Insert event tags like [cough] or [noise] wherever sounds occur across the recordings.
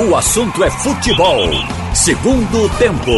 O assunto é futebol. Segundo tempo.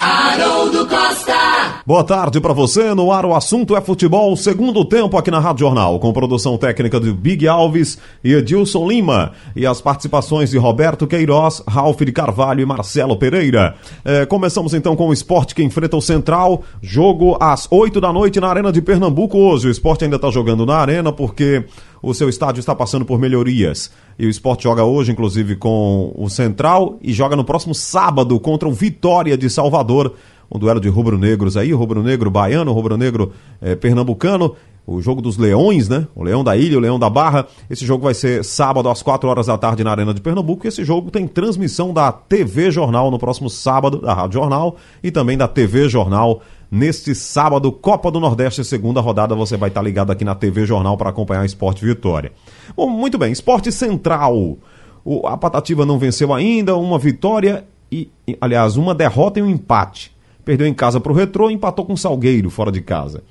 Haroldo Costa. Boa tarde para você. No ar o assunto é futebol. Segundo tempo aqui na Rádio Jornal, com produção técnica de Big Alves e Edilson Lima. E as participações de Roberto Queiroz, Ralf de Carvalho e Marcelo Pereira. É, começamos então com o esporte que enfrenta o Central. Jogo às 8 da noite na Arena de Pernambuco hoje. O esporte ainda está jogando na Arena porque o seu estádio está passando por melhorias. E o esporte joga hoje, inclusive, com o Central e joga no próximo sábado contra o Vitória de Salvador. Um duelo de rubro-negros aí, rubro-negro baiano, rubro-negro eh, pernambucano. O jogo dos leões, né? O leão da ilha, o leão da barra. Esse jogo vai ser sábado às 4 horas da tarde na Arena de Pernambuco. E esse jogo tem transmissão da TV Jornal no próximo sábado, da Rádio Jornal, e também da TV Jornal neste sábado, Copa do Nordeste, segunda rodada, você vai estar ligado aqui na TV Jornal para acompanhar o Esporte Vitória. Bom, muito bem, Esporte Central. O, a Patativa não venceu ainda, uma vitória e, aliás, uma derrota e um empate. Perdeu em casa para o Retrô e empatou com o Salgueiro fora de casa.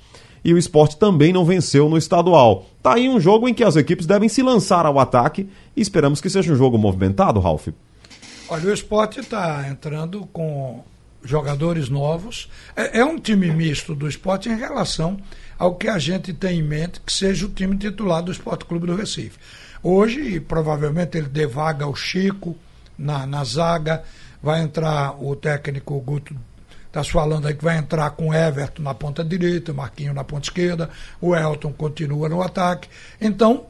E o esporte também não venceu no estadual. Tá aí um jogo em que as equipes devem se lançar ao ataque e esperamos que seja um jogo movimentado, Ralf. Olha, o esporte está entrando com jogadores novos. É, é, um time misto do esporte em relação ao que a gente tem em mente que seja o time titular do Esporte Clube do Recife. Hoje, provavelmente, ele devaga o Chico na, na zaga, vai entrar o técnico Guto está falando aí que vai entrar com Everton na ponta direita, Marquinho na ponta esquerda, o Elton continua no ataque. Então,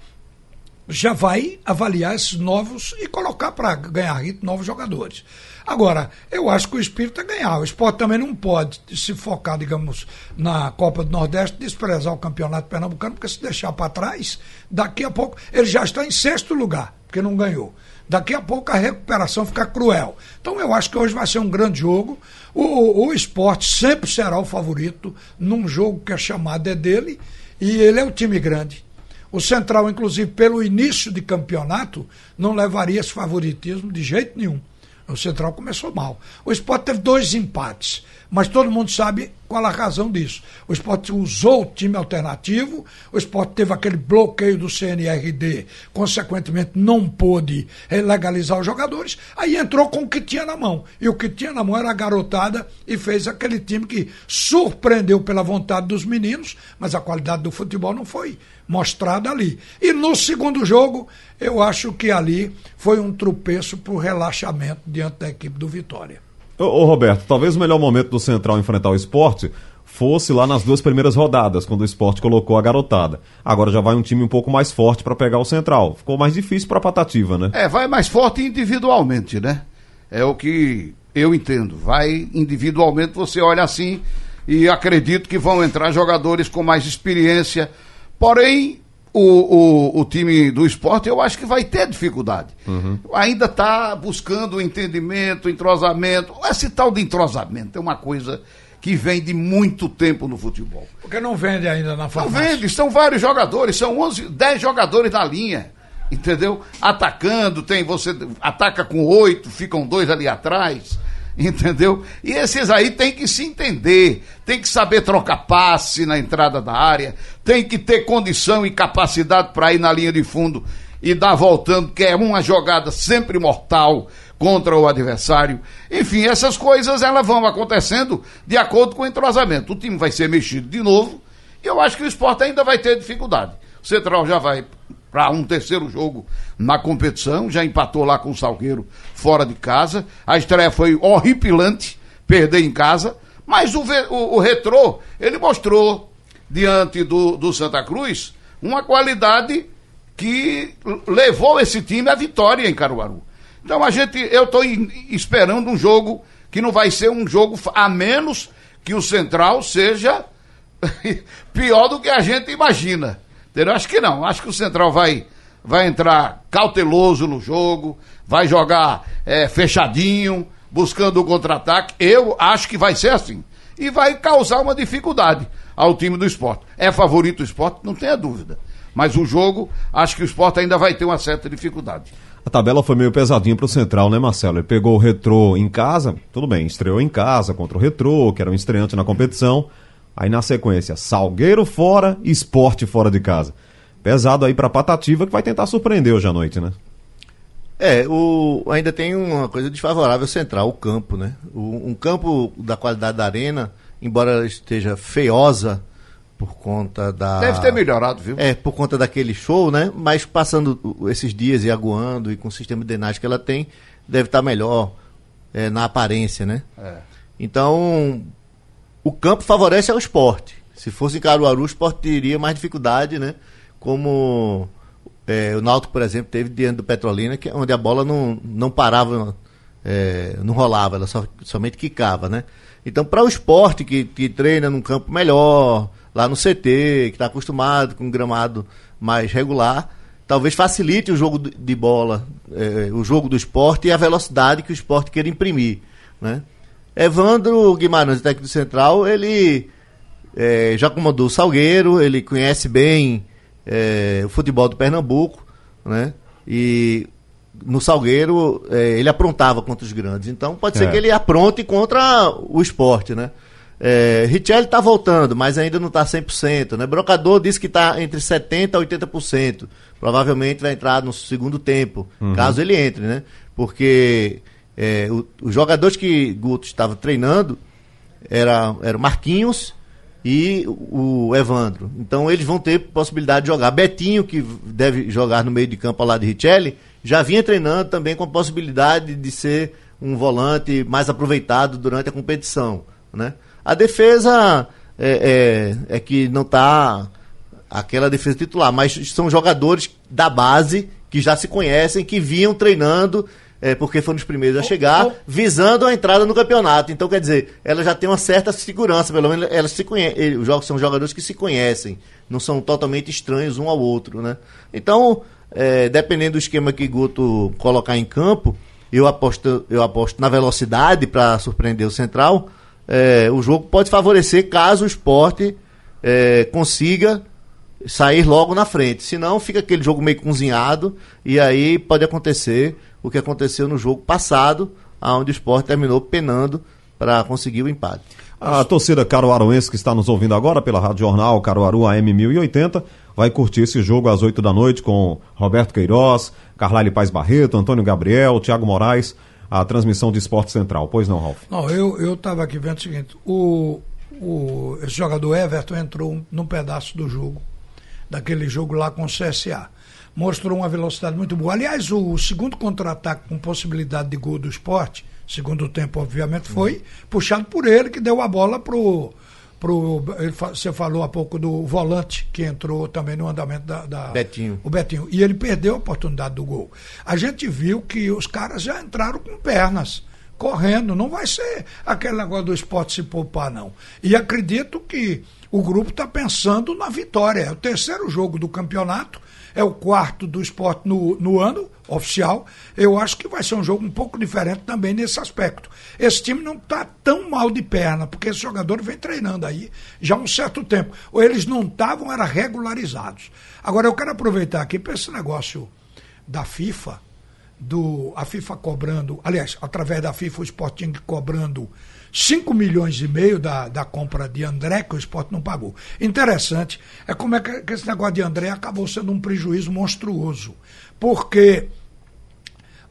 já vai avaliar esses novos e colocar para ganhar ritmo novos jogadores. Agora, eu acho que o espírito é ganhar. O esporte também não pode se focar, digamos, na Copa do Nordeste, desprezar o campeonato pernambucano, porque se deixar para trás, daqui a pouco ele já está em sexto lugar, porque não ganhou. Daqui a pouco a recuperação fica cruel. Então eu acho que hoje vai ser um grande jogo. O, o esporte sempre será o favorito num jogo que a chamada é dele e ele é o time grande. O Central, inclusive, pelo início de campeonato, não levaria esse favoritismo de jeito nenhum. O Central começou mal. O Sport teve dois empates, mas todo mundo sabe qual a razão disso. O Sport usou o time alternativo, o Sport teve aquele bloqueio do CNRD, consequentemente não pôde legalizar os jogadores, aí entrou com o que tinha na mão. E o que tinha na mão era a garotada e fez aquele time que surpreendeu pela vontade dos meninos, mas a qualidade do futebol não foi mostrada ali. E no segundo jogo, eu acho que ali foi um tropeço para o relaxamento diante da equipe do Vitória. Ô, ô, Roberto, talvez o melhor momento do Central enfrentar o esporte fosse lá nas duas primeiras rodadas, quando o esporte colocou a garotada. Agora já vai um time um pouco mais forte para pegar o Central. Ficou mais difícil para a Patativa, né? É, vai mais forte individualmente, né? É o que eu entendo. Vai individualmente, você olha assim e acredito que vão entrar jogadores com mais experiência Porém, o, o, o, time do esporte eu acho que vai ter dificuldade. Uhum. Ainda está buscando entendimento, entrosamento. Esse tal de entrosamento é uma coisa que vem de muito tempo no futebol. Porque não vende ainda na farmácia. Não vende, são vários jogadores, são 11, 10 jogadores na linha. Entendeu? Atacando, tem você ataca com oito, ficam dois ali atrás [laughs] entendeu? E esses aí tem que se entender, tem que saber trocar passe na entrada da área, tem que ter condição e capacidade para ir na linha de fundo e dar voltando, que é uma jogada sempre mortal contra o adversário. Enfim, essas coisas elas vão acontecendo de acordo com o entrosamento. O time vai ser mexido de novo e eu acho que o esporte ainda vai ter dificuldade. O Central já vai para um terceiro jogo na competição, já empatou lá com o Salgueiro fora de casa. A estreia foi horripilante, perder em casa, mas o, o, o Retrô, ele mostrou diante do, do Santa Cruz uma qualidade que levou esse time à vitória em Caruaru. Então a gente, eu estou esperando um jogo que não vai ser um jogo a menos que o Central seja [laughs] pior do que a gente imagina. Entendeu? Acho que não. Acho que o Central vai, vai entrar cauteloso no jogo, vai jogar é, fechadinho, buscando o contra-ataque. Eu acho que vai ser assim. E vai causar uma dificuldade ao time do esporte. É favorito o esporte? Não tenha dúvida. Mas o jogo, acho que o esporte ainda vai ter uma certa dificuldade. A tabela foi meio pesadinha pro Central, né, Marcelo? Ele pegou o Retrô em casa, tudo bem, estreou em casa contra o Retrô, que era um estreante na competição. Aí na sequência, Salgueiro fora, esporte fora de casa. Pesado aí pra Patativa que vai tentar surpreender hoje à noite, né? É, o, ainda tem uma coisa desfavorável central, o campo, né? O, um campo da qualidade da arena, embora esteja feiosa por conta da. Deve ter melhorado, viu? É, por conta daquele show, né? Mas passando esses dias e aguando e com o sistema de drenagem que ela tem, deve estar melhor é, na aparência, né? É. Então, o campo favorece ao esporte. Se fosse em Caruaru, o esporte teria mais dificuldade, né? Como é, o Náutico, por exemplo, teve diante do Petrolina, que, é onde a bola não, não parava, é, não rolava, ela só, somente quicava, né? Então, para o esporte que, que treina num campo melhor, lá no CT, que está acostumado com um gramado mais regular, talvez facilite o jogo de bola, é, o jogo do esporte e a velocidade que o esporte queira imprimir, né? Evandro Guimarães, técnico central, ele é, já comandou o Salgueiro, ele conhece bem é, o futebol do Pernambuco, né? E no Salgueiro é, ele aprontava contra os grandes. Então pode ser é. que ele apronte contra o esporte, né? É, Richelli está voltando, mas ainda não está 100%. Né? Brocador disse que está entre 70% a 80%. Provavelmente vai entrar no segundo tempo, uhum. caso ele entre, né? Porque é, o, os jogadores que Guto estava treinando eram era Marquinhos e o Evandro. Então eles vão ter possibilidade de jogar. Betinho, que deve jogar no meio de campo ao lado de Richelli, já vinha treinando também com a possibilidade de ser um volante mais aproveitado durante a competição. Né? A defesa é, é, é que não está aquela defesa titular, mas são jogadores da base que já se conhecem, que vinham treinando é, porque foram os primeiros a chegar, visando a entrada no campeonato. Então, quer dizer, ela já tem uma certa segurança, pelo menos elas se conhecem. Os jogos são jogadores que se conhecem, não são totalmente estranhos um ao outro, né? Então, é, dependendo do esquema que Guto colocar em campo, eu aposto, eu aposto na velocidade para surpreender o Central. É, o jogo pode favorecer caso o esporte é, consiga sair logo na frente. Senão fica aquele jogo meio cozinhado e aí pode acontecer o que aconteceu no jogo passado, onde o esporte terminou penando para conseguir o empate. A torcida caruaruense que está nos ouvindo agora pela Rádio Jornal Caruaru AM 1080 vai curtir esse jogo às 8 da noite com Roberto Queiroz, Carlyle Paz Barreto, Antônio Gabriel, Thiago Moraes, a transmissão de Esporte Central. Pois não, Ralf? Não, eu estava aqui vendo o seguinte: o, o, esse jogador Everton entrou num pedaço do jogo, daquele jogo lá com o CSA mostrou uma velocidade muito boa. Aliás, o segundo contra-ataque com possibilidade de gol do esporte, segundo tempo, obviamente, foi uhum. puxado por ele, que deu a bola pro. Pro, você falou há pouco do volante que entrou também no andamento da, da, Betinho. O Betinho. E ele perdeu a oportunidade do gol. A gente viu que os caras já entraram com pernas correndo. Não vai ser aquele negócio do esporte se poupar, não. E acredito que o grupo está pensando na vitória. É o terceiro jogo do campeonato é o quarto do esporte no, no ano oficial. Eu acho que vai ser um jogo um pouco diferente também nesse aspecto. Esse time não está tão mal de perna, porque esse jogador vem treinando aí já há um certo tempo. Ou eles não estavam, eram regularizados. Agora eu quero aproveitar aqui para esse negócio da FIFA, do a FIFA cobrando, aliás, através da FIFA o Sporting cobrando 5 milhões e meio da, da compra de André, que o esporte não pagou. Interessante é como é que, que esse negócio de André acabou sendo um prejuízo monstruoso. Porque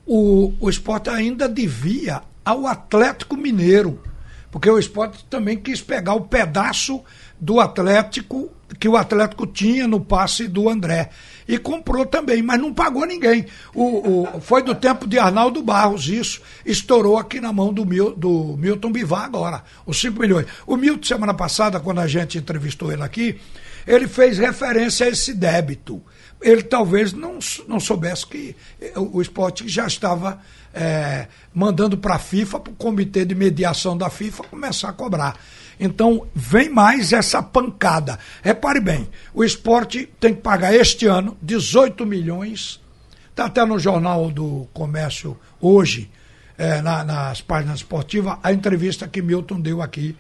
o, o esporte ainda devia ao Atlético Mineiro. Porque o esporte também quis pegar o pedaço do Atlético que o Atlético tinha no passe do André. E comprou também, mas não pagou ninguém. O, o, foi do tempo de Arnaldo Barros isso. Estourou aqui na mão do, Mil, do Milton Bivar agora, os 5 milhões. O Milton, semana passada, quando a gente entrevistou ele aqui, ele fez referência a esse débito. Ele talvez não, não soubesse que o esporte já estava é, mandando para a FIFA, para o comitê de mediação da FIFA, começar a cobrar. Então, vem mais essa pancada. Repare bem, o esporte tem que pagar este ano 18 milhões. Está até no Jornal do Comércio hoje, é, na, nas páginas esportivas, a entrevista que Milton deu aqui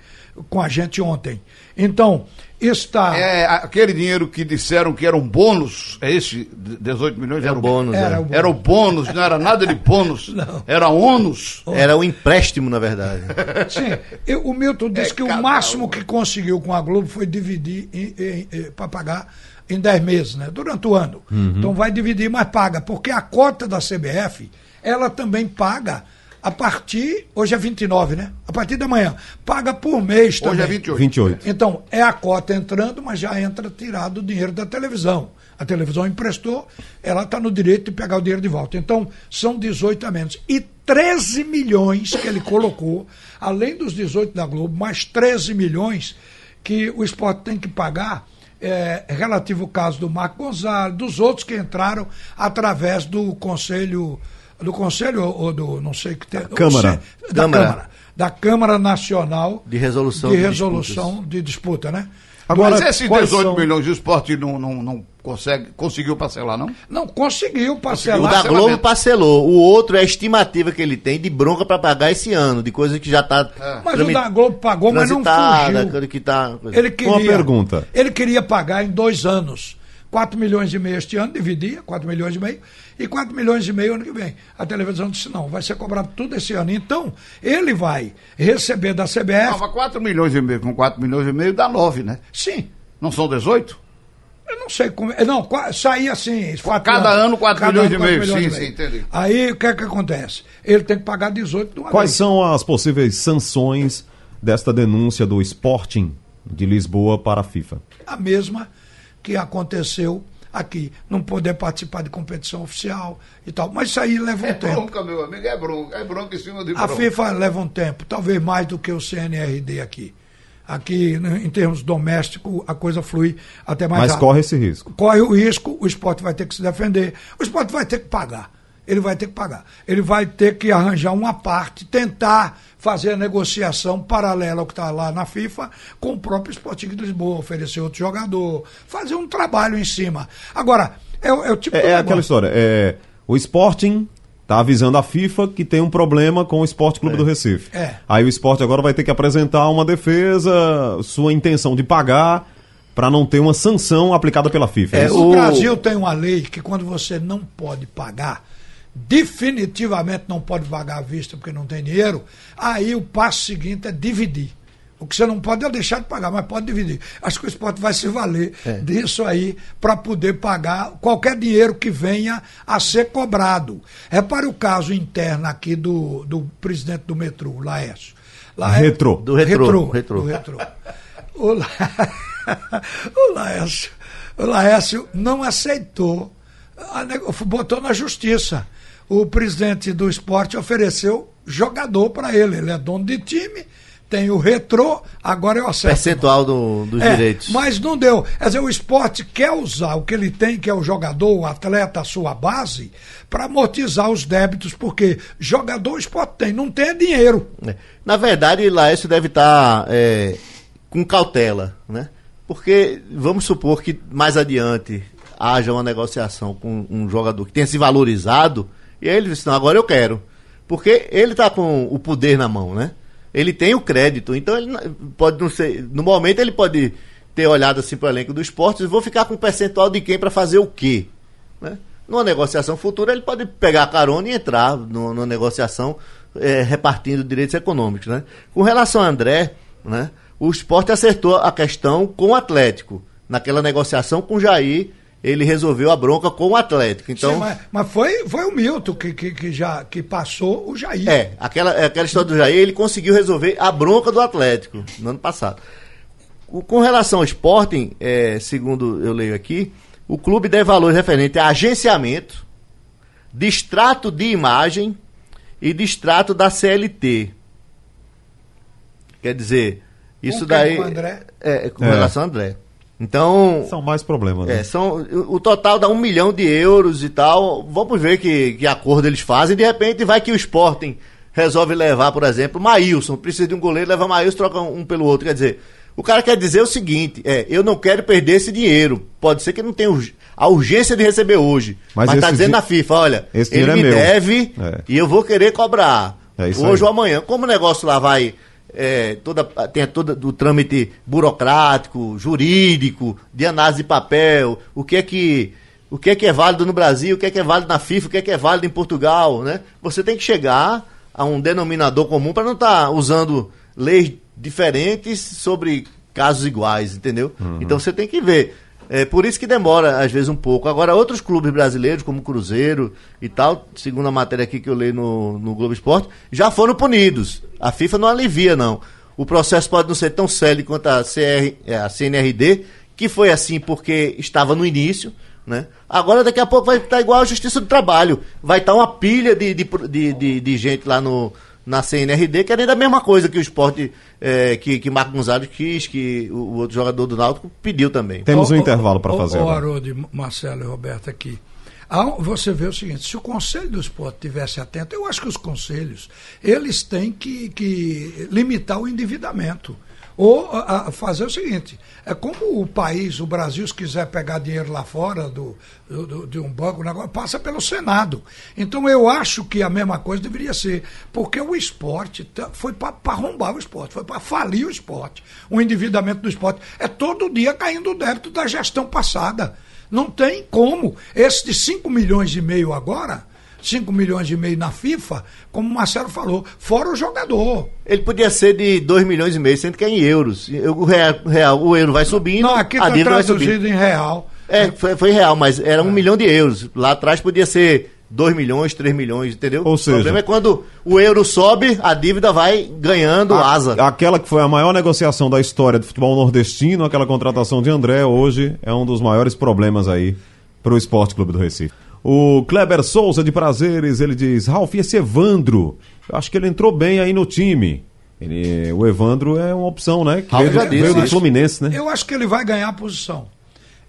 com a gente ontem. Então, está. É aquele dinheiro que disseram que era um bônus, é esse? 18 milhões? Era, o bônus. Era, é. o bônus. era o bônus, não era nada de bônus. [laughs] não. Era ônus. Era o empréstimo, na verdade. [laughs] Sim. Eu, o Milton disse é que o máximo um. que conseguiu com a Globo foi dividir para pagar em 10 meses, né? Durante o ano. Uhum. Então vai dividir, mas paga, porque a cota da CBF, ela também paga a partir, hoje é 29, né? A partir da manhã, paga por mês também. Hoje é 28. 28. Então, é a cota entrando, mas já entra tirado o dinheiro da televisão. A televisão emprestou, ela está no direito de pegar o dinheiro de volta. Então, são 18 a menos. E 13 milhões que ele colocou, além dos 18 da Globo, mais 13 milhões que o esporte tem que pagar é, relativo ao caso do Marco Gonzalez, dos outros que entraram através do Conselho, do Conselho ou do, não sei o que tem. Câmara. Da Câmara. Câmara. Da Câmara Nacional De resolução de de resolução de disputa, né? Agora, Mas esses quais 18 são- milhões de esporte não, não, não consegue, conseguiu parcelar, não? Não conseguiu O parcelar. da Parcelamento. Globo parcelou. O outro é a estimativa que ele tem de bronca para pagar esse ano, de coisa que já está. Mas o da Globo pagou, mas não fugiu. Que tá, coisa. Ele queria, Uma pergunta. Ele queria pagar em dois anos. 4 milhões e meio este ano, dividia, 4 milhões e meio, e 4 milhões e meio ano que vem. A televisão disse, não, vai ser cobrado tudo esse ano. Então, ele vai receber da CBF. Não, mas 4 milhões e meio com 4 milhões e meio dá 9, né? Sim, Não são 18? eu não sei como. é, Não, saía assim. Cada ano, quatro Cada milhões ano, e meio. quatro milhões Sim, e sim, entendi. Aí o que é que acontece? Ele tem que pagar 18 de uma Quais vez. são as possíveis sanções desta denúncia do Sporting de Lisboa para a FIFA? a mesma que aconteceu aqui. Não poder participar de competição oficial e tal. Mas isso aí leva um É tempo. bronca, meu amigo, é bronca. É bronca em cima de A bronca. FIFA leva um tempo, talvez mais do que o CNRD aqui. Aqui, né, em termos domésticos, a coisa flui até mais Mas rápido. corre esse risco. corre o risco, o esporte vai ter que se defender, o esporte vai ter que pagar. Ele vai ter que pagar. Ele vai ter que arranjar uma parte, tentar fazer a negociação paralela ao que está lá na FIFA com o próprio Sporting de Lisboa, oferecer outro jogador, fazer um trabalho em cima. Agora, é, o- é o tipo É, de é aquela história. É, o Sporting tá avisando a FIFA que tem um problema com o Esporte Clube do Recife. É. Aí o esporte agora vai ter que apresentar uma defesa, sua intenção de pagar, para não ter uma sanção aplicada pela FIFA. É? O o- Brasil tem uma lei que quando você não pode pagar, definitivamente não pode pagar à vista porque não tem dinheiro, aí o passo seguinte é dividir. O que você não pode é deixar de pagar, mas pode dividir. Acho que o esporte vai se valer disso aí para poder pagar qualquer dinheiro que venha a ser cobrado. Repare o caso interno aqui do, do presidente do metrô, o Laércio. Laércio- Retrô. Do Retrô, Retrô. Retrô. do Retrô. O, La... [laughs] o Laércio, o Laércio não aceitou, botou na justiça. O presidente do esporte ofereceu jogador para ele. Ele é dono de time, tem o retrô, agora eu aceito. Percentual do- dos É, direitos. Mas não deu. Quer dizer, o esporte quer usar o que ele tem, que é o jogador, o atleta, a sua base, para amortizar os débitos, porque jogador o esporte tem, não tem é dinheiro. É. Na verdade, Laércio deve estar é, com cautela, né? Porque vamos supor que mais adiante haja uma negociação com um jogador que tenha se valorizado, e aí ele disse, não, agora eu quero. Porque ele está com o poder na mão, né? Ele tem o crédito, então ele pode não ser. No momento ele pode ter olhado assim para o elenco do esporte e vou ficar com um percentual de quem para fazer o quê? Né? Numa negociação futura, ele pode pegar a carona e entrar no- numa negociação eh, repartindo direitos econômicos. Né? Com relação a André, né, o esporte acertou a questão com o Atlético. Naquela negociação com o Jair, ele resolveu a bronca com o Atlético. Então, Sim, mas, mas foi, foi o Milton que, que, que já que passou o Jair. é, aquela, aquela história do Jair, ele conseguiu resolver a bronca do Atlético no ano passado. O- com relação ao Sporting, é, segundo eu leio aqui, o clube deve valor referente a agenciamento, distrato de imagem e distrato da CLT. Quer dizer, isso quem? daí. Com o André? É, com É. relação ao André. Então, São mais problemas. né? é, são, o total dá um milhão de euros e tal. Vamos ver que, que acordo eles fazem. De repente vai que o Sporting resolve levar, por exemplo, Maílson. Precisa de um goleiro, leva Maílson, troca um pelo outro. Quer dizer, o cara quer dizer o seguinte: é, eu não quero perder esse dinheiro. Pode ser que não tenha a urgência de receber hoje. Mas Mas, tá dizendo di- na FIFA: olha, ele dinheiro me é meu. deve É. e eu vou querer cobrar. É hoje aí. ou amanhã. Como o negócio lá vai. É, toda, tem todo o trâmite burocrático, jurídico, de análise de papel, o que é que o que é que é válido no Brasil, o que é que é válido na FIFA, o que é que é válido em Portugal, né? Você tem que chegar a um denominador comum para não estar usando leis diferentes sobre casos iguais, entendeu? Uhum. Então você tem que ver. É por isso que demora, às vezes, um pouco. Agora, outros clubes brasileiros, como Cruzeiro e tal, segundo a matéria aqui que eu leio no, no Globo Esporte, já foram punidos. A FIFA não alivia, não. O processo pode não ser tão sério quanto a, CR, é, a CNRD, que foi assim porque estava no início, né? Agora, daqui a pouco, vai estar igual a Justiça do Trabalho. Vai estar uma pilha de, de, de, de, de gente lá no, na CNRD, querendo a mesma coisa que o esporte, é, que, que Marco Gonzalez quis, que o, o, outro jogador do Náutico pediu também. Temos um intervalo para fazer. O Haroldo, Marcelo e Roberto aqui. Você vê o seguinte, se o Conselho do Esporte tivesse atento, eu acho que os conselhos, eles têm que, que limitar o endividamento. Ou a, a fazer o seguinte: é como o país, o Brasil, se quiser pegar dinheiro lá fora do, do de um banco, passa pelo Senado. Então eu acho que a mesma coisa deveria ser, porque o esporte tá, foi para arrombar o esporte, foi para falir o esporte. O endividamento do esporte é todo dia caindo o débito da gestão passada. Não tem como. Esse de 5 milhões e meio agora 5 milhões e meio na FIFA, como o Marcelo falou, fora o jogador. Ele podia ser de 2 milhões e meio, sendo que é em euros. O real, real o euro vai subindo, Não, aqui está traduzido em real. É, foi, foi real, mas era um é. milhão de euros. Lá atrás podia ser 2 milhões, 3 milhões, entendeu? Ou seja, o problema é quando o euro sobe, a dívida vai ganhando a, asa. Aquela que foi a maior negociação da história do futebol nordestino, aquela contratação de André, hoje é um dos maiores problemas aí para o Esporte Clube do Recife. O Kleber Souza de Prazeres, ele diz: Ralf, esse Evandro, eu acho que ele entrou bem aí no time. Ele, o Evandro é uma opção, né? Que veio, veio do Fluminense, né? Eu acho que ele vai ganhar a posição.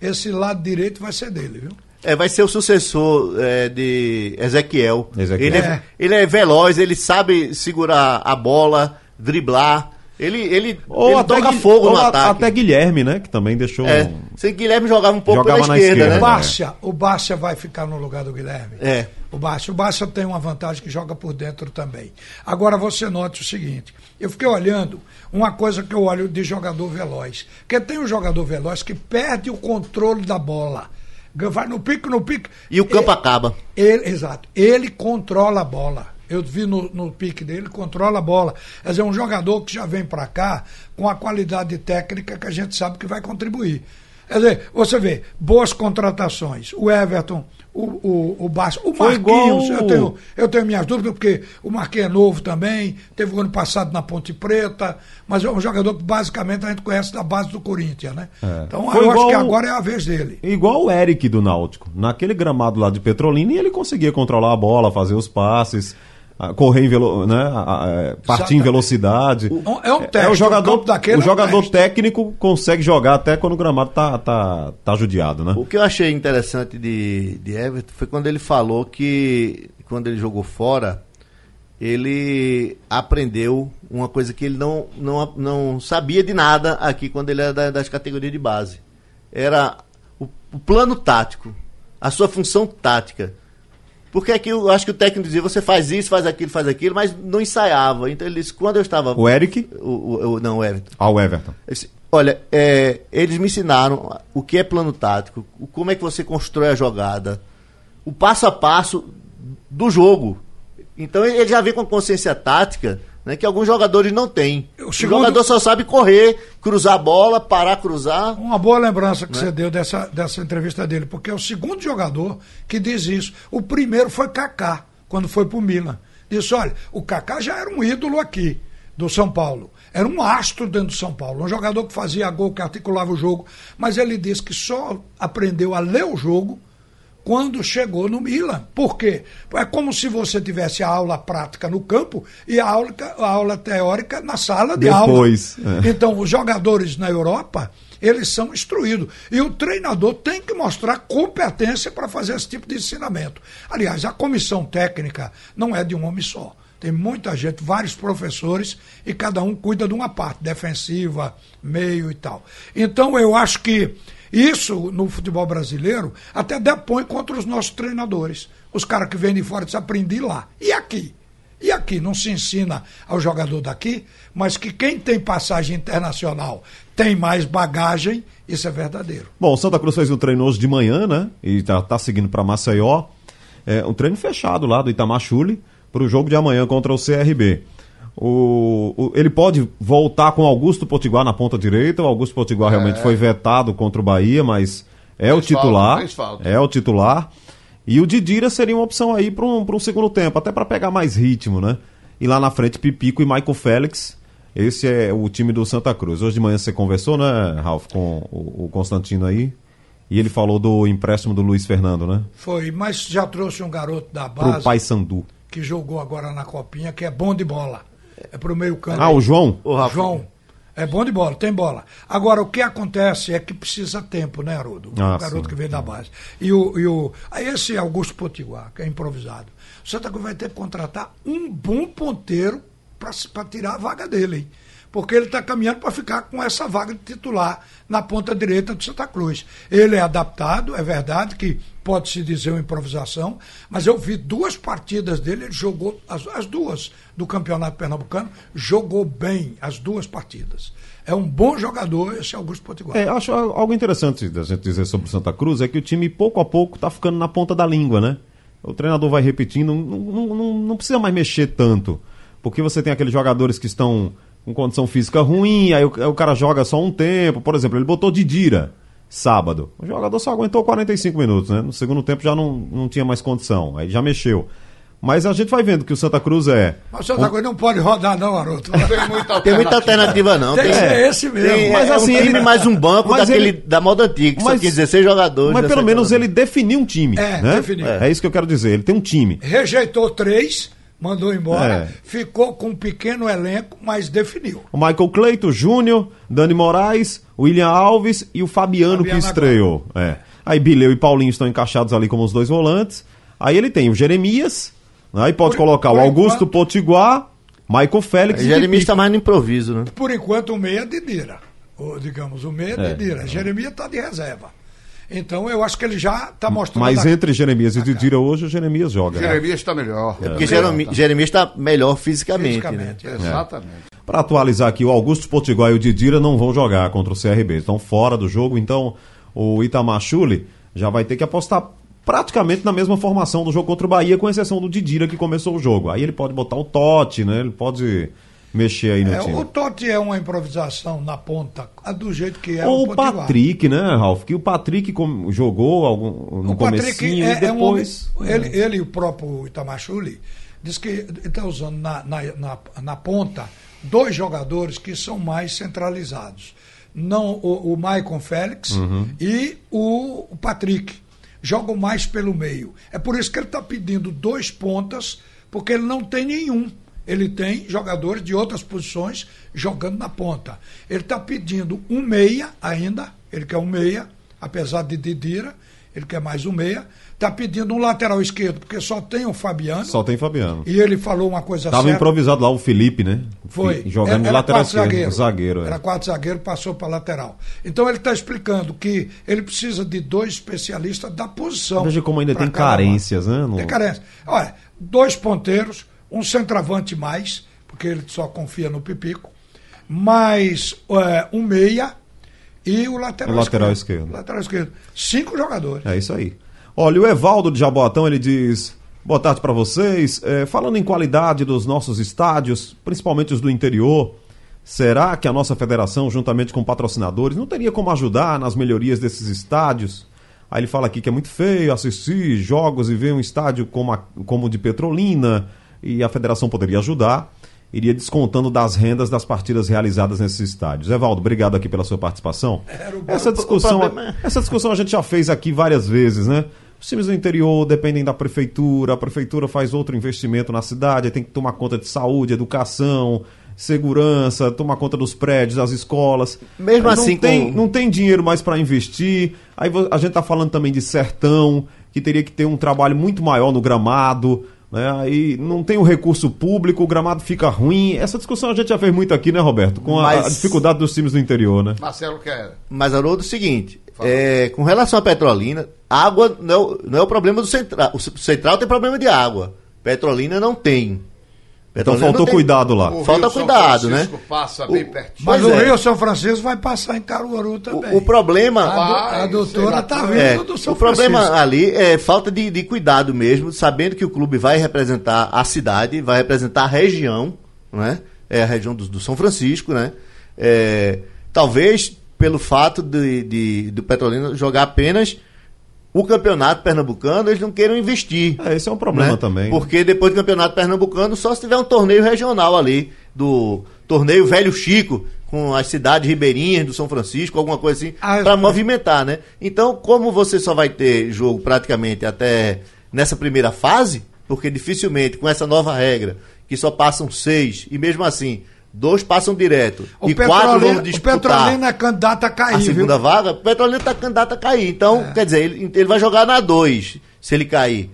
Esse lado direito vai ser dele, viu? É, vai ser o sucessor é, de Ezequiel. Ezequiel. Ele, é, é. ele é veloz, ele sabe segurar a bola, driblar. Ele, ele, ou ele até toca fogo no ataque. Até Guilherme, né? Que também deixou. É. Se Guilherme jogava um pouco jogava pela esquerda, esquerda, né? O Bárcia, o Bárcia vai ficar no lugar do Guilherme. É. O Bárcia. O Bárcia tem uma vantagem que joga por dentro também. Agora você note o seguinte: eu fiquei olhando uma coisa que eu olho de jogador veloz. Porque tem um jogador veloz que perde o controle da bola. Vai no pico, no pico. E o campo ele, acaba. Ele, exato. Ele controla a bola eu vi no, no pique dele, controla a bola. Quer dizer, é um jogador que já vem para cá com a qualidade técnica que a gente sabe que vai contribuir. Quer dizer, você vê, boas contratações. O Everton, o, o, o Baixo, o Marquinhos, eu, tenho, eu tenho minhas dúvidas, porque o Marquinhos é novo também, teve o ano passado na Ponte Preta, mas é um jogador que basicamente a gente conhece da base do Corinthians, né? É. Então Foi eu acho que agora é a vez dele. Igual o Eric do Náutico. Naquele gramado lá de Petrolina, ele conseguia controlar a bola, fazer os passes correr em velo, né, é, partir em velocidade. É um técnico, é o jogador, daquele o jogador é um técnico consegue jogar até quando o gramado tá, tá, tá judiado, né? O que eu achei interessante de, de Everton foi quando ele falou que quando ele jogou fora, ele aprendeu uma coisa que ele não, não, não sabia de nada aqui quando ele era das categorias de base. Era o, o plano tático, a sua função tática. Porque aqui eu acho que o técnico dizia, você faz isso, faz aquilo, faz aquilo, mas não ensaiava. Então ele disse, quando eu estava. O Eric? O, o, o não, o Everton. Ah, o Everton. Disse, Olha, é, eles me ensinaram o que é plano tático, como é que você constrói a jogada, o passo a passo do jogo. Então ele já vem com consciência tática né, que alguns jogadores não têm. O, segundo... o, jogador só sabe correr, cruzar a bola, parar, cruzar. Uma boa lembrança que né? você deu dessa, dessa entrevista dele, porque é o segundo jogador que diz isso. O primeiro foi Kaká, quando foi para o Milan. Disse: olha, o Kaká já era um ídolo aqui, do São Paulo. Era um astro dentro do São Paulo, um jogador que fazia gol, que articulava o jogo, mas ele disse que só aprendeu a ler o jogo quando chegou no Milan. Por quê? É como se você tivesse a aula prática no campo e a aula, a aula teórica na sala de Depois, aula. É. Então, os jogadores na Europa, eles são instruídos. E o treinador tem que mostrar competência para fazer esse tipo de ensinamento. Aliás, a comissão técnica não é de um homem só. Tem muita gente, vários professores, e cada um cuida de uma parte, defensiva, meio e tal. Então, eu acho que isso, no futebol brasileiro, até depõe contra os nossos treinadores. Os caras que vêm de fora se aprendi lá. E aqui? E aqui não se ensina ao jogador daqui, mas que quem tem passagem internacional tem mais bagagem, isso é verdadeiro. Bom, o Santa Cruz fez o treino hoje de manhã, né? E tá, tá seguindo para Maceió. É um treino fechado lá do Itamachule para o jogo de amanhã contra o CRB. O, o, ele pode voltar com Augusto Potiguar na ponta direita. O Augusto Potiguar é. realmente foi vetado contra o Bahia, mas é o titular. fez falta. É o titular. E o Didira seria uma opção aí para um, pra um segundo tempo, até para pegar mais ritmo, né? E lá na frente, Pipico e Michael Félix. Esse é o time do Santa Cruz. Hoje de manhã você conversou, né, Ralf, com o, o Constantino aí? E ele falou do empréstimo do Luiz Fernando, né? Foi, mas já trouxe um garoto da Pro base Paysandu. que jogou agora na Copinha, que é bom de bola. É pro meio campo. Ah, o João? Rafa, João. É bom de bola, tem bola. Agora, o que acontece é que precisa tempo, né, Haroldo? Ah, o garoto sim. que vem da base. E o, e o. Aí esse Augusto Potiguar, que é improvisado. O Santa Cruz vai ter que contratar um bom ponteiro para tirar a vaga dele, hein? Porque ele está caminhando para ficar com essa vaga de titular na ponta direita do Santa Cruz. Ele é adaptado, é verdade que pode-se dizer uma improvisação, mas eu vi duas partidas dele, ele jogou as, as duas do Campeonato Pernambucano, jogou bem as duas partidas. É um bom jogador esse Augusto Potiguar. É, acho algo interessante da gente dizer sobre o Santa Cruz é que o time pouco a pouco tá ficando na ponta da língua, né? O treinador vai repetindo, não, não, não, não precisa mais mexer tanto. Porque você tem aqueles jogadores que estão com condição física ruim, aí o, aí o cara joga só um tempo. Por exemplo, ele botou Didira sábado. O jogador só aguentou 45 minutos, né? No segundo tempo já não, não tinha mais condição, aí já mexeu. Mas a gente vai vendo que o Santa Cruz é. Mas o Santa Cruz não pode rodar, não, Haroldo. Não tem muita [laughs] Tem muita alternativa, não. Tem que ser esse mesmo. tem- Mas é assim, um time ele- mais um banco mas daquele, ele- da moda antiga, que só Mas- tinha 16 jogadores. Mas pelo menos ele definiu um time. É, né? definiu. É isso que eu quero dizer. Ele tem um time. Rejeitou três, mandou embora, É. ficou com um pequeno elenco, mas definiu. O Michael Cleito, Júnior, Dani Moraes, William Alves e o Fabiano, Fabiano que estreou. É. Aí Bileu e Paulinho estão encaixados ali como os dois volantes. Aí ele tem o Jeremias, né? aí pode Por- colocar o por Augusto enquanto- Potiguar, Michael Félix e Jeremias está mais no improviso, né? Por enquanto, o meia é Didira. Ou, digamos, o meia é É. Didira. Jeremias está de reserva. Então, eu acho que ele já está mostrando. Mas a- entre Jeremias e Didira hoje, o Jeremias joga. né? Jeremias está melhor. Porque Jeremi- Jeremias está melhor fisicamente, né? fisicamente. é. Exatamente. Para atualizar aqui, o Augusto Potiguar e o Didira não vão jogar contra o CRB. Estão fora do jogo, então o Itamar Chuli já vai ter que apostar praticamente na mesma formação do jogo contra o Bahia, com exceção do Didira que começou o jogo. Aí ele pode botar o Totti, né? Ele pode mexer aí no É, time. o Totti é uma improvisação na ponta, do jeito que é Ou o. Patrick, né, Ralf? Que o Patrick jogou algum, no O Patrick é, e é um homem- depois... ele, ele e o próprio Itamachuli diz que ele está usando na, na, na, na ponta dois jogadores que são mais centralizados. Não o, o Maicon Félix Uhum. e o, o Patrick. Jogam mais pelo meio. É por isso que ele está pedindo dois pontas, porque ele não tem nenhum. Ele tem jogadores de outras posições jogando na ponta. Ele está pedindo um meia ainda, ele quer um meia, apesar de Didira, ele quer mais um meia. Está pedindo um lateral esquerdo, porque só tem o Fabiano. Só tem Fabiano. E ele falou uma coisa Tava certa. improvisado lá o Felipe, né? Foi. Jogando de Era lateral esquerdo. zagueiro. Zagueiro, é. Era quatro zagueiro, passou para lateral. Então ele está explicando que ele precisa de dois especialistas da posição. Veja como ainda tem carências, né, no- Tem carência. Olha, dois ponteiros, um centroavante mais, porque ele só confia no Pipico, mais é, um meia e o lateral O lateral esquerdo. Lateral esquerdo. Cinco jogadores. É isso aí. Olha, o Evaldo de Jaboatão, ele diz: Boa tarde para vocês. É, falando em qualidade dos nossos estádios, principalmente os do interior, será que a nossa federação, juntamente com patrocinadores, não teria como ajudar nas melhorias desses estádios? Aí ele fala aqui que é muito feio assistir jogos e ver um estádio como, a- como o de Petrolina, e a federação poderia ajudar. Iria descontando das rendas das partidas realizadas nesses estádios. Evaldo, obrigado aqui pela sua participação. Essa discussão, é- essa discussão a gente já fez aqui várias vezes, né? Os times do interior dependem da prefeitura, a prefeitura faz outro investimento na cidade, tem que tomar conta de saúde, educação, segurança, tomar conta dos prédios, das escolas. Mesmo Aí assim, não tem, com- não tem dinheiro mais para investir. Aí a gente tá falando também de sertão, que teria que ter um trabalho muito maior no gramado. Né? Aí não tem o recurso público, o gramado fica ruim. Essa discussão a gente já fez muito aqui, né, Roberto? Com a- Mas- a dificuldade dos times do interior, né? Marcelo quer. Mas, Haroldo, é o seguinte, é, com relação à Petrolina, água não é, o- não é o problema do Central. O Central tem problema de água. Petrolina não tem. Então Petrolina faltou tem- cuidado lá. O Falta Rio São cuidado, né? Francisco Passa bem O- pertinho. Mas Pois o é. Rio São Francisco vai passar em Caruaru também. O, o problema. A, do- a doutora está lá, vindo É, do São o problema Francisco. ali é falta de, de cuidado mesmo, sabendo que o clube vai representar a cidade, vai representar a região, né? É a região do, do São Francisco, né? É, talvez pelo fato de, de, do Petrolina jogar apenas o campeonato pernambucano, eles não queiram investir. É, esse é um problema né? também. Porque depois do campeonato pernambucano, só se tiver um torneio regional ali, do torneio Velho Chico, com as cidades ribeirinhas do São Francisco, alguma coisa assim, Ah, para eu- movimentar, né? Então, como você só vai ter jogo praticamente até nessa primeira fase, porque dificilmente com essa nova regra, que só passam seis, e mesmo assim, dois passam direto, O e quatro vão o disputar Petrolina é candidato a cair, a segunda viu? vaga, o Petrolina está candidato a cair. Então, É. quer dizer, ele, ele vai jogar na 2, se ele cair.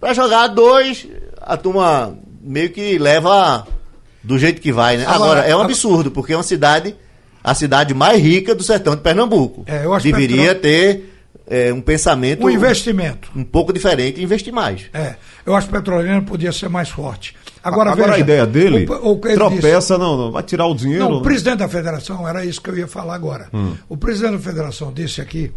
Para jogar a 2, a turma meio que leva do jeito que vai, né? Agora, Agora, é um absurdo, porque é uma cidade, a cidade mais rica do sertão de Pernambuco. É, eu acho Deveria Petro- ter é, um pensamento Um investimento. um pouco diferente e investir mais. É, eu acho que o Petrolina podia ser mais forte. Agora, Agora veja, a ideia dele o- o tropeça, não, não, vai tirar o dinheiro. Não, o presidente da federação, era isso que eu ia falar agora. O presidente da federação disse aqui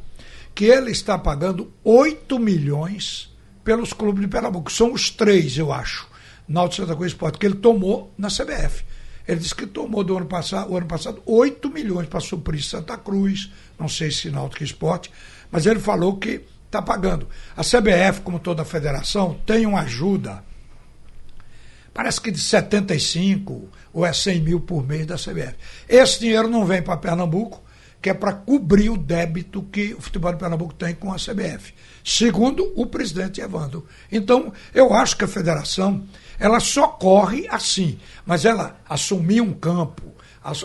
que ele está pagando 8 milhões pelos clubes de Pernambuco. São os três, eu acho, Náutico Santa Cruz Esporte, que ele tomou na CBF. Ele disse que tomou do ano passado, o ano passado 8 milhões para suprir Santa Cruz, não sei se Náutico Esporte, mas ele falou que está pagando. A CBF, como toda a federação, tem uma ajuda parece que de 75 ou é 100 mil por mês da CBF. Esse dinheiro não vem para Pernambuco, que é para cobrir o débito que o futebol de Pernambuco tem com a CBF. Segundo o presidente Evandro. Então, eu acho que a federação, ela só corre assim, mas ela assumir um campo,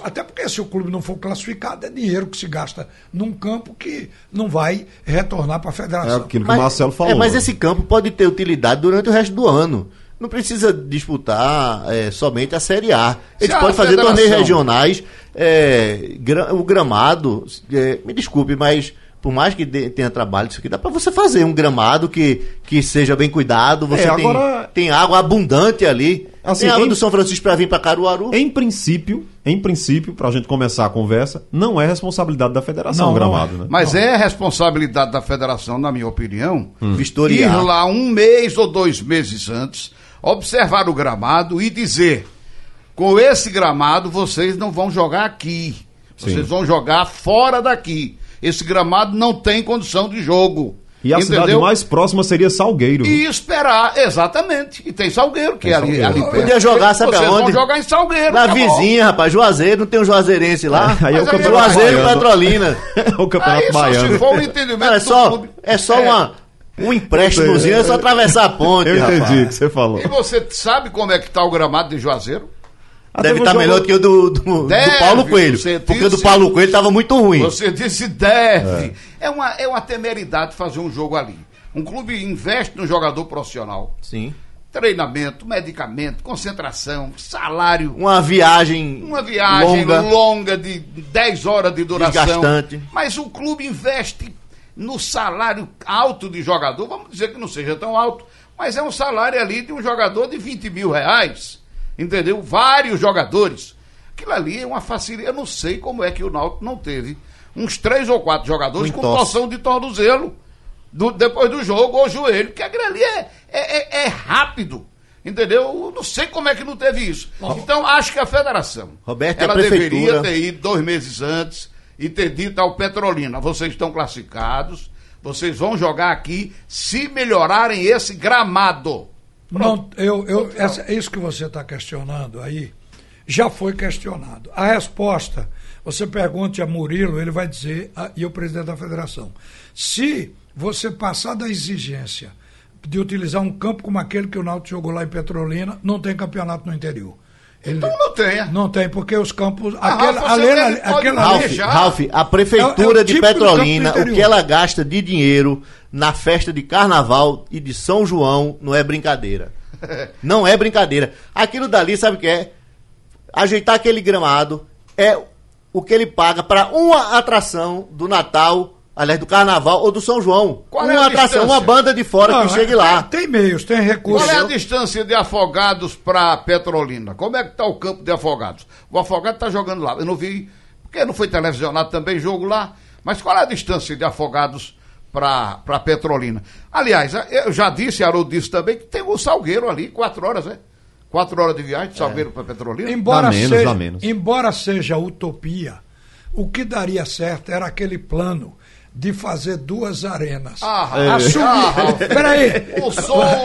até porque se o clube não for classificado, é dinheiro que se gasta num campo que não vai retornar para a É federação. aquilo que o Marcelo falou. É, mas né? esse campo pode ter utilidade durante o resto do ano. Não precisa disputar é, somente a Série A. Eles a podem fazer federação- torneios regionais. é, gra- o gramado, é, me desculpe, mas por mais que dê- tenha trabalho, isso aqui dá para você fazer um gramado que, que seja bem cuidado. Você É, tem, agora- tem água abundante ali. Assim, tem água em- do São Francisco para vir para Caruaru. Em princípio, em princípio, pra gente começar a conversa, não é responsabilidade da federação Não, o gramado, não é. né? Mas é responsabilidade da federação, na minha opinião, ir Vistoriar. lá um mês ou dois meses antes, observar o gramado e dizer: com esse gramado vocês não vão jogar aqui. Vocês Sim. vão jogar fora daqui. Esse gramado não tem condição de jogo. E a cidade Entendeu? mais próxima seria Salgueiro. E esperar, exatamente. E tem Salgueiro, que Tem é ali, ali perto. Podia jogar, sabe Vocês aonde? vão jogar em Salgueiro. Na acabou. vizinha, rapaz, Juazeiro, não tem um Juazeirense lá. [laughs] Aí é o aí campeonato é Juazeiro e. Petrolina. [laughs] o campeonato Aí, só baiano. se for o entendimento Não, é do só, clube. é só uma, um empréstimozinho, é só atravessar a ponte, Eu entendi rapaz. o que você falou. E você sabe como é que tá o gramado de Juazeiro? Até Deve estar jogo- melhor do que o do, do, do Deve, Paulo Coelho. Porque o do disse- Paulo Coelho estava muito ruim. Você disse deve. É. uma, é uma temeridade fazer um jogo ali. Um clube investe no jogador profissional. Sim. Treinamento, medicamento, concentração, salário. Uma viagem, Uma viagem longa. longa, de 10 horas de duração. Desgastante. Mas o clube investe no salário alto de jogador. Vamos dizer que não seja tão alto, mas é um salário ali de um jogador de 20 mil reais. Entendeu? Vários jogadores. Aquilo ali é uma facilidade. Eu não sei como é que o Náutico não teve uns três ou quatro jogadores com torção de tornozelo do- depois do jogo ou joelho, porque aquilo ali é, é, é- é rápido. Entendeu? Eu não sei como é que não teve isso. Então, acho que a federação Roberto, a ela prefeitura? deveria ter ido dois meses antes e ter dito ao Petrolina: vocês estão classificados, vocês vão jogar aqui se melhorarem esse gramado. Não, eu, eu, essa, isso que você está questionando aí já foi questionado. A resposta, você pergunte a Murilo, ele vai dizer, a- e o presidente da federação. Se você passar da exigência de utilizar um campo como aquele que o Náutico jogou lá em Petrolina, não tem campeonato no interior. Ele, Então não tenha. não tem, porque os campos. Ah, Rafa, aquele Ralf, a É prefeitura o- é o de tipo Petrolina, o que ela gasta de dinheiro na festa de carnaval e de São João não é brincadeira. [laughs] Não é brincadeira. Aquilo dali, sabe o que é? Ajeitar aquele gramado é o que ele paga para uma atração do Natal, aliás, do Carnaval ou do São João. Qual é uma a atração, distância? uma banda de fora Não, que chegue é- lá. Tem meios, tem Qual recursos. é a distância de Afogados para Petrolina? Como é que está o campo de Afogados? O Afogado está jogando lá. Eu não vi, porque não foi televisionado também jogo lá. Mas qual é a distância de Afogados para Petrolina? Aliás, eu já disse, Haroldo disse também, que tem o Salgueiro ali, quatro horas, né? Quatro horas de viagem de Salgueiro para Petrolina. Embora, Dá menos, seja, dá menos. embora seja utopia, o que daria certo era aquele plano de fazer duas arenas. Ah, Assumir. ah, Peraí.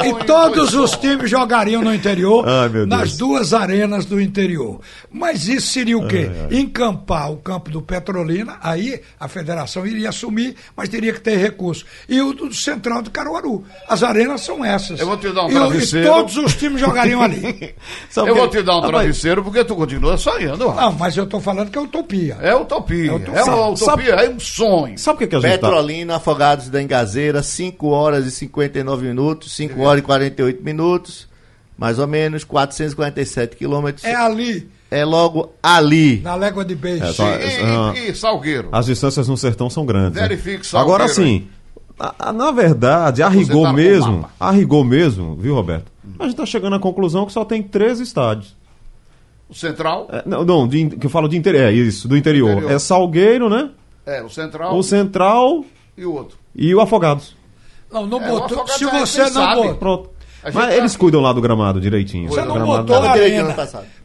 E todos os times jogariam no interior, meu nas Deus. duas arenas do interior. Mas isso seria o quê? Encampar o campo do Petrolina, aí a federação iria assumir, mas teria que ter recurso. E o do Central do Caruaru. As arenas são essas. Eu vou te dar um e, o- e travesseiro. todos os times jogariam ali. [laughs] Sabe Eu vou te dar um travesseiro porque tu continua sonhando. Não, mas eu estou falando que é utopia. É utopia. utopia. É uma Sabe- utopia, é um sonho. Sabe o que, que a gente tá... Petrolina, Afogados da Engazeira, 5 horas e 59 minutos, 5 horas e 48 minutos, mais ou menos 447 quilômetros. É ali, É logo ali. na légua de beijo. É, só- E, ah. e, e Salgueiro. As distâncias no sertão são grandes. né? Verifique só o Agora sim, a- a- na verdade, a rigor tá com o mesmo, a rigor mesmo, viu, Roberto? A gente tá chegando à conclusão que só tem três estádios. O Central. É, não, não, de que eu falo de interior, é isso, do interior. Interior. É Salgueiro, né? É, o Central O Central e o outro. e o Afogados. Não, não É, o botou. Se você não sabe. botou. Pronto. Mas tá- eles cuidam lá do gramado direitinho. Você O não gramado botou a arena.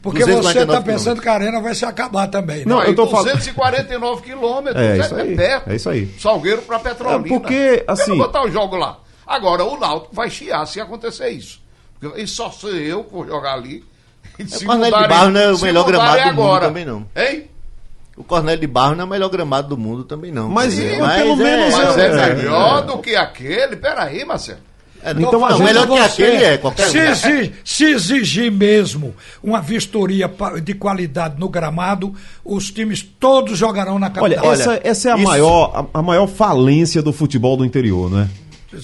Porque você 249 está pensando que a arena vai se acabar também. Não, né? eu tô falando- 249 quilômetros. É, isso aí, perto. é isso aí. Salgueiro para Petrolina. É, porque, Eu assim- não botar o jogo lá. Agora, o Náutico vai chiar se acontecer isso. Porque- E só sou eu que vou jogar ali. E se É, Cornélio de mudarem- Barros não é o melhor mudarem gramado do mundo agora. também, não. Hein? O Cornélio de Barro não é o melhor gramado do mundo também, não. Mas, é, pelo menos Mas É, é, é, melhor do que aquele. Peraí, Marcelo. É, Então, não, a gente- melhor que aquele é, qualquer se, se exigir mesmo uma vistoria de qualidade no gramado, os times todos jogarão na Olha, capital. essa, essa é a isso- maior, a, a maior falência do futebol do interior, né?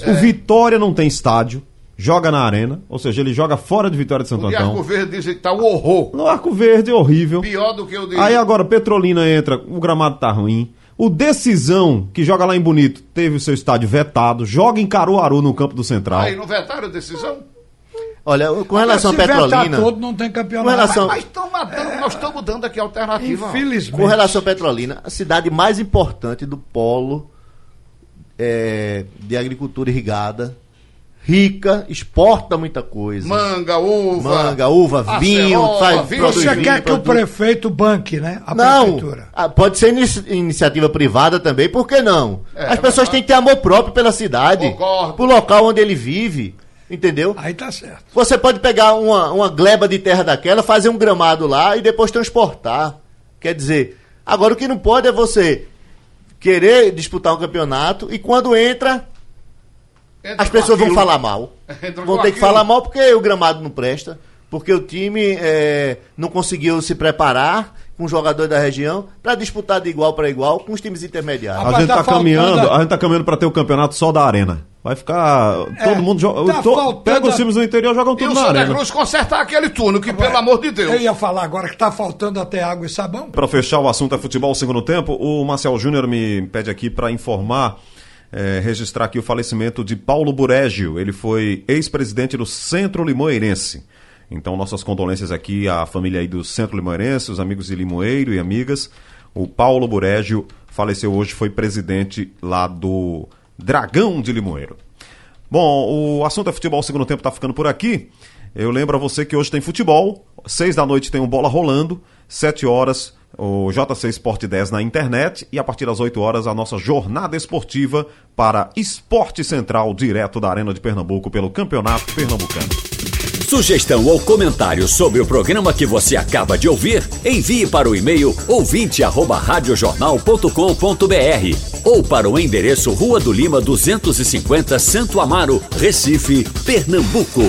O Vitória não tem estádio, joga na arena, ou seja, ele joga fora de Vitória de Santo O de Arco Antão. Verde dizem que tá um horror. No Arco Verde é horrível. Pior do que o de. Aí agora Petrolina entra, o gramado tá ruim. O Decisão, que joga lá em Bonito, teve o seu estádio vetado, joga em Caruaru no campo do Central. Aí não vetaram a decisão? Olha, com relação a Se vetar Petrolina, todo, não tem campeonato. Com relação- Mas dando- nós estamos dando aqui alternativa. Infelizmente. com relação a Petrolina, a cidade mais importante do polo é, de agricultura irrigada, rica, exporta muita coisa. Manga, uva. Manga, uva, vinho, acerola, faz vinho. Você vinho, quer que o produz- prefeito banque, né? A Não, prefeitura. ah, pode ser inici- iniciativa privada também, por que não? É, As pessoas verdade. têm que ter amor próprio pela cidade, Concordo. pro local onde ele vive, entendeu? Aí tá certo. Você pode pegar uma, uma gleba de terra daquela, fazer um gramado lá e depois transportar. Quer dizer, agora o que não pode é você querer disputar um campeonato e quando Entra as pessoas vão falar mal. [laughs] Entra Vão ter que falar mal porque o gramado não presta, porque o time é, não conseguiu se preparar com os jogadores da região para disputar de igual para igual com os times intermediários. A Rapaz, gente tá tá, caminhando, faltando- a gente tá caminhando pra ter o campeonato só da arena. Vai ficar. É, todo mundo joga. tá to- faltando pega os a- times do interior jogam E tudo o na Santa arena. Cruz consertar aquele túnel, que pelo amor de Deus. Eu ia falar agora que tá faltando até água e sabão. Para fechar o assunto é futebol segundo tempo, o Marcel Júnior me pede aqui para informar, eh, registrar aqui o falecimento de Paulo Burégio. Ele foi ex-presidente do Centro Limoeirense. Então, nossas condolências aqui à família aí do Centro Limoeirense, os amigos de Limoeiro e amigas. O Paulo Burégio faleceu hoje, foi presidente lá do Dragão de Limoeiro. Bom, o assunto é futebol segundo tempo tá ficando por aqui. Eu lembro a você que hoje tem futebol, seis da noite tem um bola rolando, sete horas o JC Sport 10 na internet e a partir das 8 horas a nossa jornada esportiva para Esporte Central direto da Arena de Pernambuco pelo Campeonato Pernambucano. Sugestão ou comentário sobre o programa que você acaba de ouvir, envie para o e-mail ouvinte@radiojornal.com.br ou para o endereço Rua do Lima 250, Santo Amaro, Recife, Pernambuco.